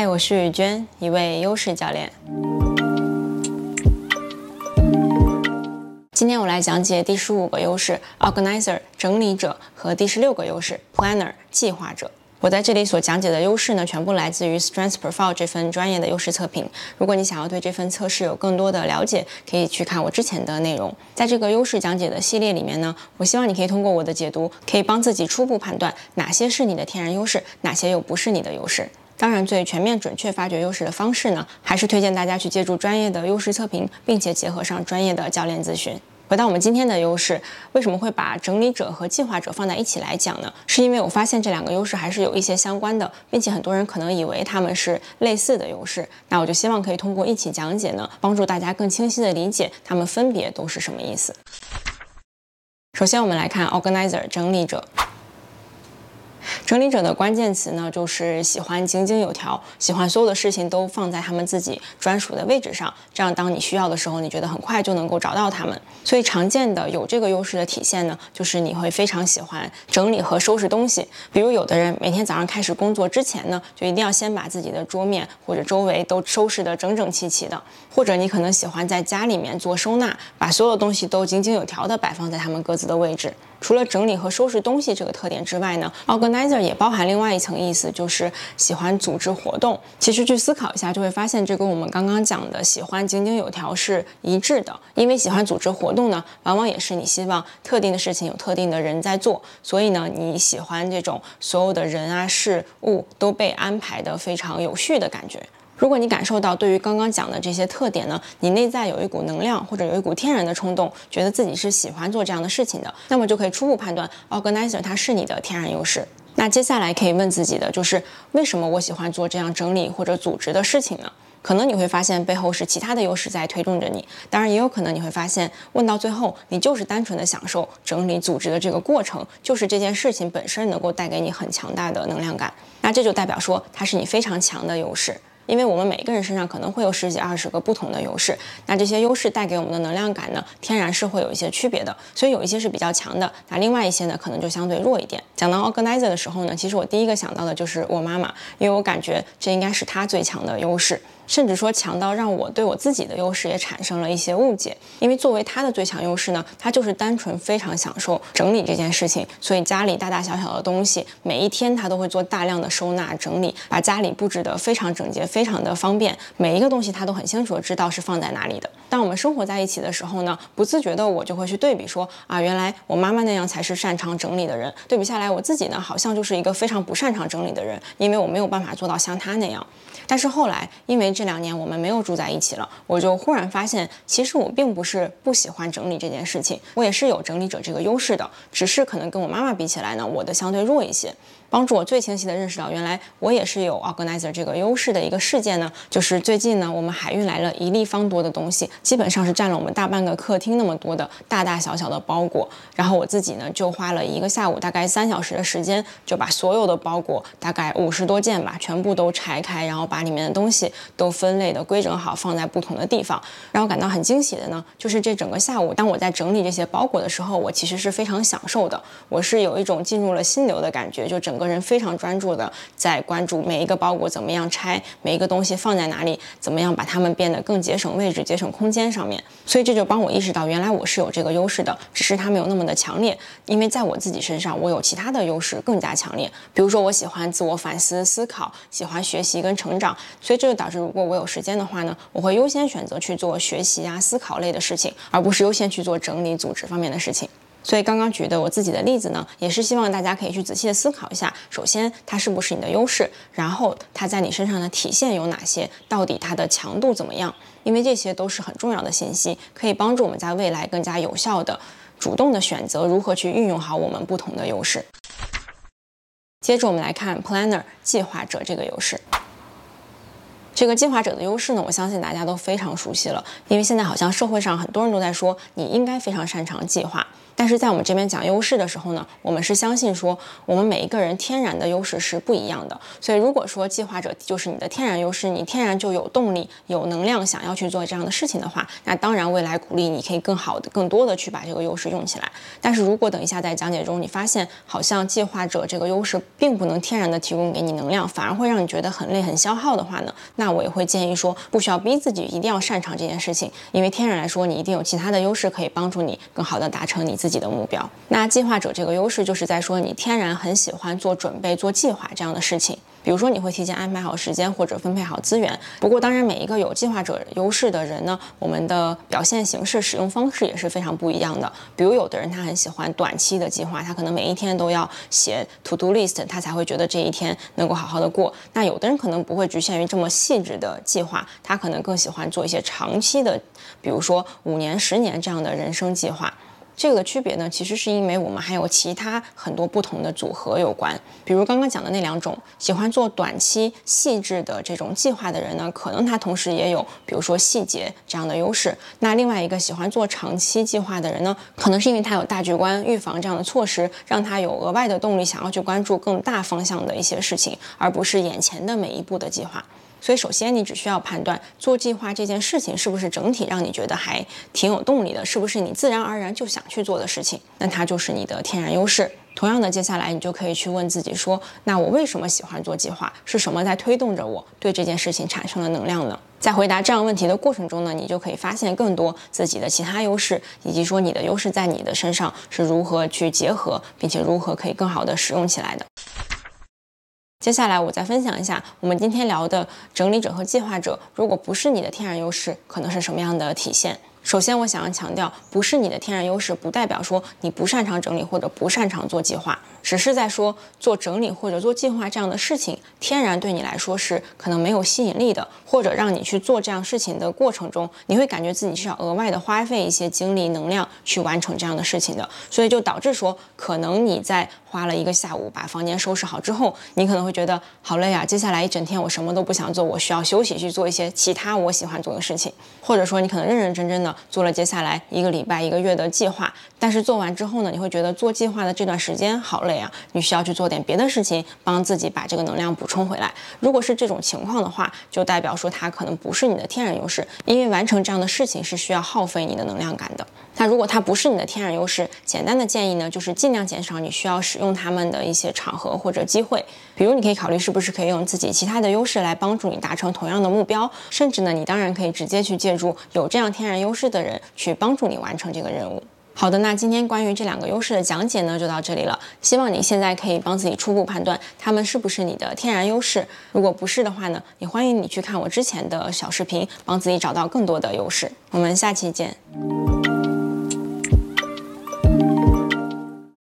嗨，我是雨娟，一位优势教练。今天我来讲解第十五个优势 Organizer 整理者和第十六个优势 Planner 计划者。我在这里所讲解的优势呢，全部来自于 Strength Profile 这份专业的优势测评。如果你想要对这份测试有更多的了解，可以去看我之前的内容。在这个优势讲解的系列里面呢，我希望你可以通过我的解读，可以帮自己初步判断哪些是你的天然优势，哪些又不是你的优势。当然，最全面准确发掘优势的方式呢，还是推荐大家去借助专业的优势测评，并且结合上专业的教练咨询。回到我们今天的优势，为什么会把整理者和计划者放在一起来讲呢？是因为我发现这两个优势还是有一些相关的，并且很多人可能以为他们是类似的优势。那我就希望可以通过一起讲解呢，帮助大家更清晰的理解他们分别都是什么意思。首先，我们来看 organizer 整理者。整理者的关键词呢，就是喜欢井井有条，喜欢所有的事情都放在他们自己专属的位置上，这样当你需要的时候，你觉得很快就能够找到他们。所以常见的有这个优势的体现呢，就是你会非常喜欢整理和收拾东西。比如有的人每天早上开始工作之前呢，就一定要先把自己的桌面或者周围都收拾得整整齐齐的。或者你可能喜欢在家里面做收纳，把所有东西都井井有条的摆放在他们各自的位置。除了整理和收拾东西这个特点之外呢，organizer 也包含另外一层意思，就是喜欢组织活动。其实去思考一下，就会发现这跟我们刚刚讲的喜欢井井有条是一致的。因为喜欢组织活动呢，往往也是你希望特定的事情有特定的人在做，所以呢，你喜欢这种所有的人啊事物都被安排的非常有序的感觉。如果你感受到对于刚刚讲的这些特点呢，你内在有一股能量或者有一股天然的冲动，觉得自己是喜欢做这样的事情的，那么就可以初步判断 organizer 它是你的天然优势。那接下来可以问自己的就是，为什么我喜欢做这样整理或者组织的事情呢？可能你会发现背后是其他的优势在推动着你，当然也有可能你会发现，问到最后，你就是单纯的享受整理组织的这个过程，就是这件事情本身能够带给你很强大的能量感，那这就代表说它是你非常强的优势。因为我们每个人身上可能会有十几二十个不同的优势，那这些优势带给我们的能量感呢，天然是会有一些区别的，所以有一些是比较强的，那另外一些呢，可能就相对弱一点。讲到 organizer 的时候呢，其实我第一个想到的就是我妈妈，因为我感觉这应该是她最强的优势。甚至说强到让我对我自己的优势也产生了一些误解，因为作为他的最强优势呢，他就是单纯非常享受整理这件事情，所以家里大大小小的东西，每一天他都会做大量的收纳整理，把家里布置得非常整洁，非常的方便，每一个东西他都很清楚知道是放在哪里的。当我们生活在一起的时候呢，不自觉的我就会去对比说啊，原来我妈妈那样才是擅长整理的人，对比下来我自己呢，好像就是一个非常不擅长整理的人，因为我没有办法做到像他那样。但是后来因为这两年我们没有住在一起了，我就忽然发现，其实我并不是不喜欢整理这件事情，我也是有整理者这个优势的，只是可能跟我妈妈比起来呢，我的相对弱一些。帮助我最清晰的认识到，原来我也是有 organizer 这个优势的一个事件呢，就是最近呢，我们海运来了一立方多的东西，基本上是占了我们大半个客厅那么多的大大小小的包裹。然后我自己呢，就花了一个下午，大概三小时的时间，就把所有的包裹，大概五十多件吧，全部都拆开，然后把里面的东西都分类的规整好，放在不同的地方。让我感到很惊喜的呢，就是这整个下午，当我在整理这些包裹的时候，我其实是非常享受的，我是有一种进入了心流的感觉，就整个人非常专注的在关注每一个包裹怎么样拆，每一个东西放在哪里，怎么样把它们变得更节省位置、节省空间上面。所以这就帮我意识到，原来我是有这个优势的，只是它没有那么的强烈。因为在我自己身上，我有其他的优势更加强烈。比如说，我喜欢自我反思、思考，喜欢学习跟成长。所以这就导致，如果我有时间的话呢，我会优先选择去做学习啊、思考类的事情，而不是优先去做整理、组织方面的事情。所以刚刚举的我自己的例子呢，也是希望大家可以去仔细的思考一下，首先它是不是你的优势，然后它在你身上的体现有哪些，到底它的强度怎么样？因为这些都是很重要的信息，可以帮助我们在未来更加有效的、主动的选择如何去运用好我们不同的优势。接着我们来看 Planner 计划者这个优势。这个计划者的优势呢，我相信大家都非常熟悉了，因为现在好像社会上很多人都在说，你应该非常擅长计划。但是在我们这边讲优势的时候呢，我们是相信说，我们每一个人天然的优势是不一样的。所以如果说计划者就是你的天然优势，你天然就有动力、有能量想要去做这样的事情的话，那当然未来鼓励你可以更好的、更多的去把这个优势用起来。但是如果等一下在讲解中你发现好像计划者这个优势并不能天然的提供给你能量，反而会让你觉得很累、很消耗的话呢，那我也会建议说，不需要逼自己一定要擅长这件事情，因为天然来说你一定有其他的优势可以帮助你更好的达成你自己的目标。那计划者这个优势就是在说你天然很喜欢做准备、做计划这样的事情。比如说你会提前安排好时间或者分配好资源。不过当然，每一个有计划者优势的人呢，我们的表现形式、使用方式也是非常不一样的。比如有的人他很喜欢短期的计划，他可能每一天都要写 to do list，他才会觉得这一天能够好好的过。那有的人可能不会局限于这么细致的计划，他可能更喜欢做一些长期的，比如说五年、十年这样的人生计划。这个区别呢，其实是因为我们还有其他很多不同的组合有关。比如刚刚讲的那两种，喜欢做短期细致的这种计划的人呢，可能他同时也有，比如说细节这样的优势。那另外一个喜欢做长期计划的人呢，可能是因为他有大局观、预防这样的措施，让他有额外的动力，想要去关注更大方向的一些事情，而不是眼前的每一步的计划。所以，首先你只需要判断做计划这件事情是不是整体让你觉得还挺有动力的，是不是你自然而然就想去做的事情，那它就是你的天然优势。同样的，接下来你就可以去问自己说：那我为什么喜欢做计划？是什么在推动着我对这件事情产生了能量呢？在回答这样问题的过程中呢，你就可以发现更多自己的其他优势，以及说你的优势在你的身上是如何去结合，并且如何可以更好的使用起来的。接下来我再分享一下，我们今天聊的整理者和计划者，如果不是你的天然优势，可能是什么样的体现？首先，我想要强调，不是你的天然优势，不代表说你不擅长整理或者不擅长做计划，只是在说做整理或者做计划这样的事情，天然对你来说是可能没有吸引力的，或者让你去做这样事情的过程中，你会感觉自己需要额外的花费一些精力能量去完成这样的事情的，所以就导致说，可能你在花了一个下午把房间收拾好之后，你可能会觉得好累啊，接下来一整天我什么都不想做，我需要休息去做一些其他我喜欢做的事情，或者说你可能认认真真的。做了接下来一个礼拜、一个月的计划，但是做完之后呢，你会觉得做计划的这段时间好累你需要去做点别的事情，帮自己把这个能量补充回来。如果是这种情况的话，就代表说它可能不是你的天然优势，因为完成这样的事情是需要耗费你的能量感的。那如果它不是你的天然优势，简单的建议呢，就是尽量减少你需要使用它们的一些场合或者机会。比如，你可以考虑是不是可以用自己其他的优势来帮助你达成同样的目标，甚至呢，你当然可以直接去借助有这样天然优势的人去帮助你完成这个任务。好的，那今天关于这两个优势的讲解呢，就到这里了。希望你现在可以帮自己初步判断它们是不是你的天然优势。如果不是的话呢，也欢迎你去看我之前的小视频，帮自己找到更多的优势。我们下期见。